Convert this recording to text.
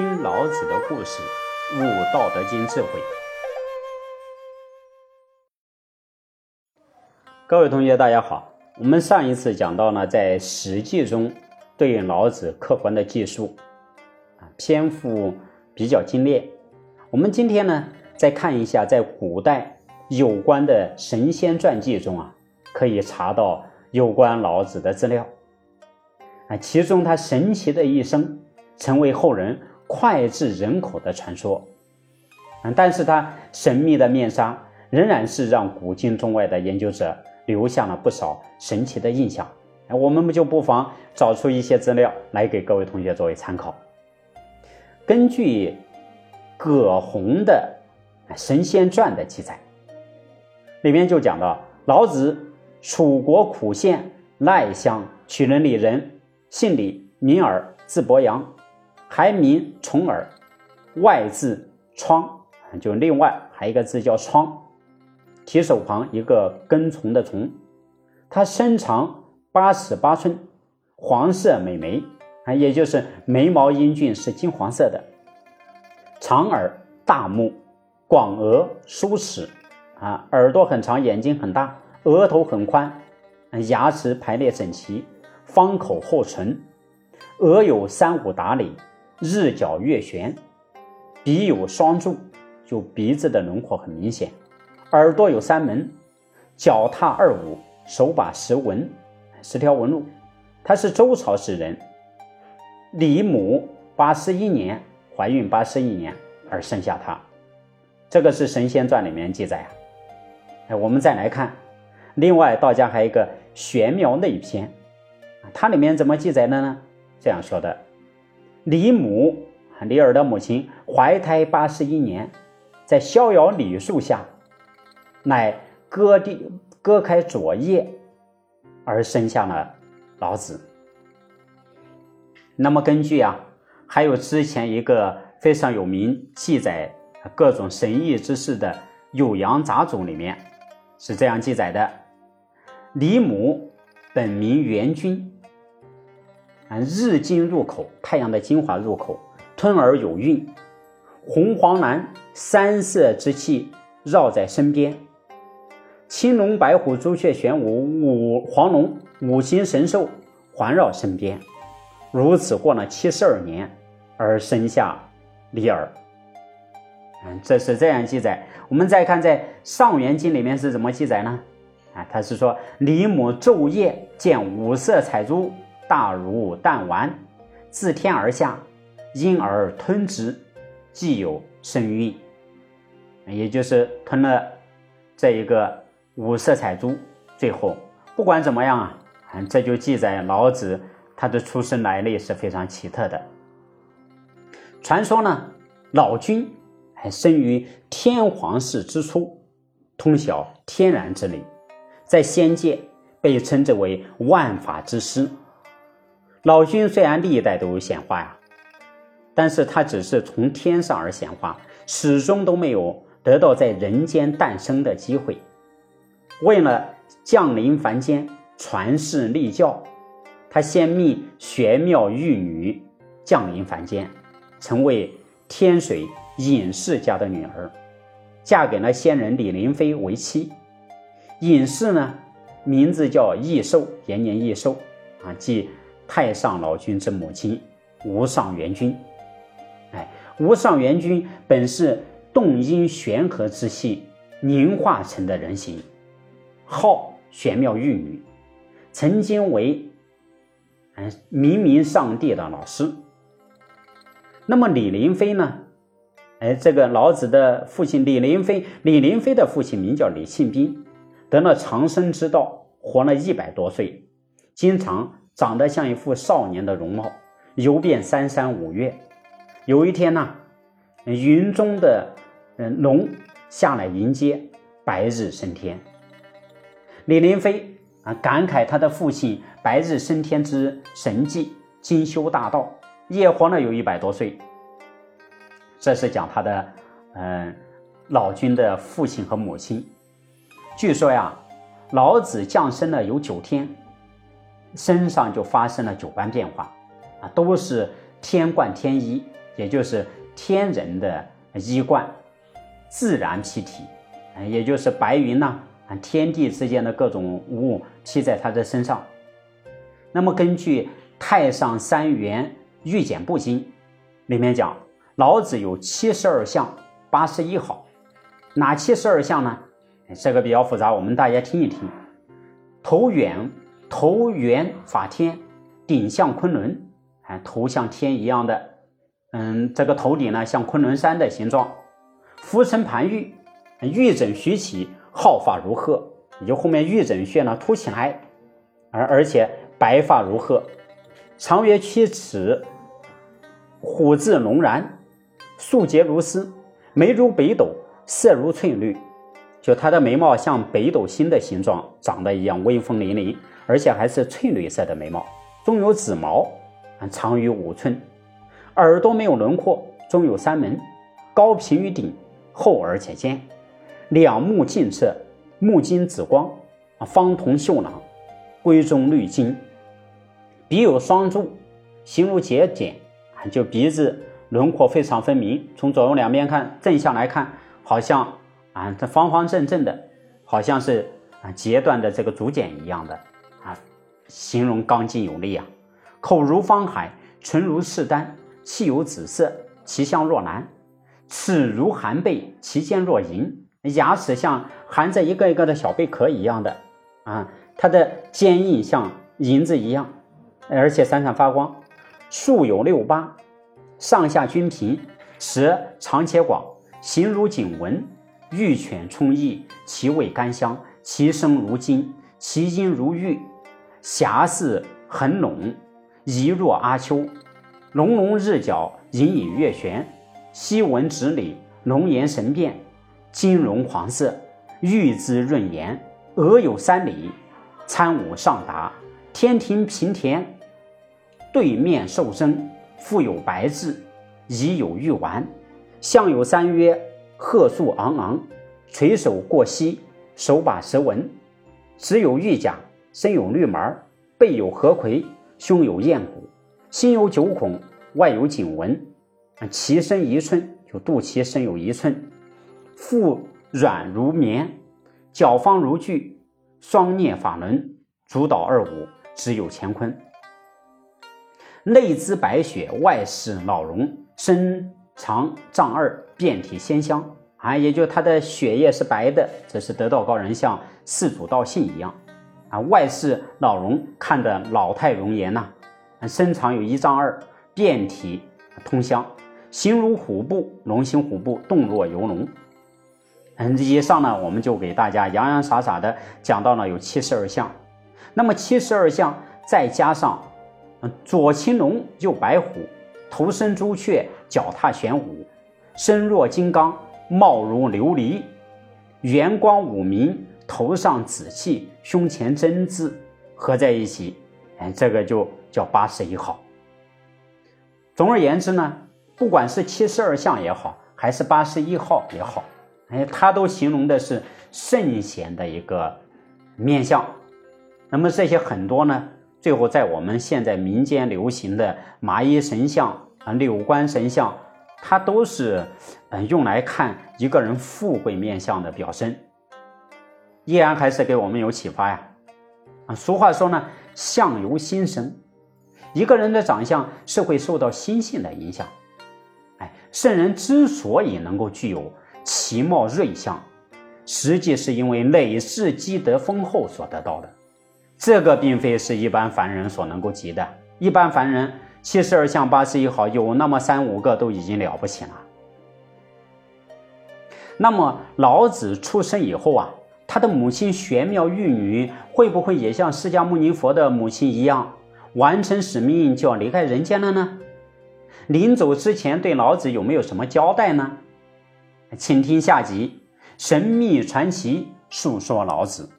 听老子的故事，悟道德经智慧。各位同学，大家好。我们上一次讲到呢，在《史记》中对老子客观的记述，啊，篇幅比较精炼。我们今天呢，再看一下在古代有关的神仙传记中啊，可以查到有关老子的资料。啊，其中他神奇的一生，成为后人脍炙人口的传说。嗯，但是他神秘的面纱，仍然是让古今中外的研究者留下了不少神奇的印象。哎，我们就不妨找出一些资料来给各位同学作为参考。根据葛洪的《神仙传》的记载，里面就讲到老子楚国苦县赖乡曲人里人。姓李，名耳，字伯阳，还名重耳，外字窗，就另外还一个字叫窗，提手旁一个跟虫的虫。它身长八尺八寸，黄色美眉，啊，也就是眉毛英俊，是金黄色的。长耳大目，广额舒齿，啊，耳朵很长，眼睛很大，额头很宽，牙齿排列整齐。方口厚唇，额有三五达里，日角月悬，鼻有双柱，就鼻子的轮廓很明显。耳朵有三门，脚踏二五，手把十纹，十条纹路。他是周朝时人，李母八十一年怀孕八十一年而生下他。这个是《神仙传》里面记载啊。哎，我们再来看，另外道家还有一个玄妙内篇。它里面怎么记载的呢？这样说的：李母，李耳的母亲怀胎八十一年，在逍遥李树下，乃割地割开左叶，而生下了老子。那么根据啊，还有之前一个非常有名记载各种神异之事的《酉阳杂俎》里面是这样记载的：李母本名元君。啊，日精入口，太阳的精华入口，吞而有孕，红黄蓝三色之气绕在身边，青龙白虎朱雀玄武五黄龙五行神兽环绕身边，如此过了七十二年，而生下李耳。嗯，这是这样记载。我们再看在《上元经》里面是怎么记载呢？啊，他是说李母昼夜见五色彩珠。大如弹丸，自天而下，因而吞之，既有身孕，也就是吞了这一个五色彩珠。最后不管怎么样啊，这就记载老子他的出生来历是非常奇特的。传说呢，老君还生于天皇室之初，通晓天然之理，在仙界被称之为万法之师。老君虽然历代都有显化呀，但是他只是从天上而显化，始终都没有得到在人间诞生的机会。为了降临凡间传世立教，他先命玄妙玉女降临凡间，成为天水隐士家的女儿，嫁给了仙人李林飞为妻。隐士呢，名字叫益寿，延年益寿啊，即。太上老君之母亲，无上元君。哎，无上元君本是动因玄和之气凝化成的人形，号玄妙玉女，曾经为嗯明明上帝的老师。那么李林飞呢？哎，这个老子的父亲李林飞，李林飞的父亲名叫李庆斌，得了长生之道，活了一百多岁，经常。长得像一副少年的容貌，游遍三山五岳。有一天呢，云中的嗯龙下来迎接，白日升天。李林飞啊，感慨他的父亲白日升天之神迹，精修大道，也活了有一百多岁。这是讲他的嗯老君的父亲和母亲。据说呀，老子降生了有九天。身上就发生了九般变化，啊，都是天贯天衣，也就是天人的衣冠，自然披体，也就是白云呐，天地之间的各种物披在他的身上。那么根据《太上三元御简部经》里面讲，老子有七十二相，八十一好。哪七十二相呢？这个比较复杂，我们大家听一听。头远，头圆法天，顶像昆仑，哎，头像天一样的，嗯，这个头顶呢像昆仑山的形状。浮沉盘玉，玉枕虚起，皓发如鹤，也就后面玉枕穴呢凸起来，而而且白发如鹤，长约七尺，虎字龙然，素洁如丝，眉如北斗，色如翠绿。就他的眉毛像北斗星的形状，长得一样威风凛凛，而且还是翠绿色的眉毛，中有紫毛，长于五寸。耳朵没有轮廓，中有三门，高平于顶，厚而且尖。两目近射，目睛紫光，方瞳秀朗，闺中绿金。鼻有双柱，形如节茧，就鼻子轮廓非常分明。从左右两边看，正向来看，好像。啊，这方方正正的，好像是啊截断的这个竹简一样的啊，形容刚劲有力啊。口如方海，唇如赤丹，气有紫色，其香若兰。齿如含贝，其尖若银。牙齿像含着一个一个的小贝壳一样的啊，它的坚硬像银子一样，而且闪闪发光。竖有六八，上下均平，舌长且广，形如颈纹。玉犬充溢，其味甘香，其声如金，其音如玉，霞似横垄，仪若阿丘。隆隆日角，隐隐月悬。西闻直里，龙颜神变，金融黄色，玉姿润颜。额有三里，参五上达，天庭平田，对面受生，腹有白质，已有玉丸，相有三约。鹤速昂昂，垂手过膝，手把蛇纹，只有玉甲，身有绿毛，背有河葵，胸有燕骨，心有九孔，外有颈纹，其身一寸，就肚脐身有一寸，腹软如绵，脚方如锯，双念法轮，足蹈二五，只有乾坤。内姿白雪，外饰老龙，身。长丈二，遍体鲜香啊，也就他的血液是白的，这是得道高人像四祖道信一样啊。外是老容，看的老态容颜呐，身长有一丈二，遍体通香，形如虎步，龙行虎步，动若游龙。嗯，以上呢，我们就给大家洋洋洒洒的讲到了有七十二相，那么七十二相再加上左青龙，右白虎。头生朱雀，脚踏玄武，身若金刚，貌如琉璃，圆光五明，头上紫气，胸前真字，合在一起，哎，这个就叫八十一号。总而言之呢，不管是七十二相也好，还是八十一号也好，哎，它都形容的是圣贤的一个面相。那么这些很多呢？最后，在我们现在民间流行的麻衣神像啊、六官神像，它都是嗯用来看一个人富贵面相的表征，依然还是给我们有启发呀。啊，俗话说呢，相由心生，一个人的长相是会受到心性的影响。哎，圣人之所以能够具有其貌瑞相，实际是因为累世积德丰厚所得到的。这个并非是一般凡人所能够及的。一般凡人七十二相八十一好，有那么三五个都已经了不起了。那么老子出生以后啊，他的母亲玄妙玉女会不会也像释迦牟尼佛的母亲一样，完成使命就要离开人间了呢？临走之前对老子有没有什么交代呢？请听下集《神秘传奇》，诉说老子。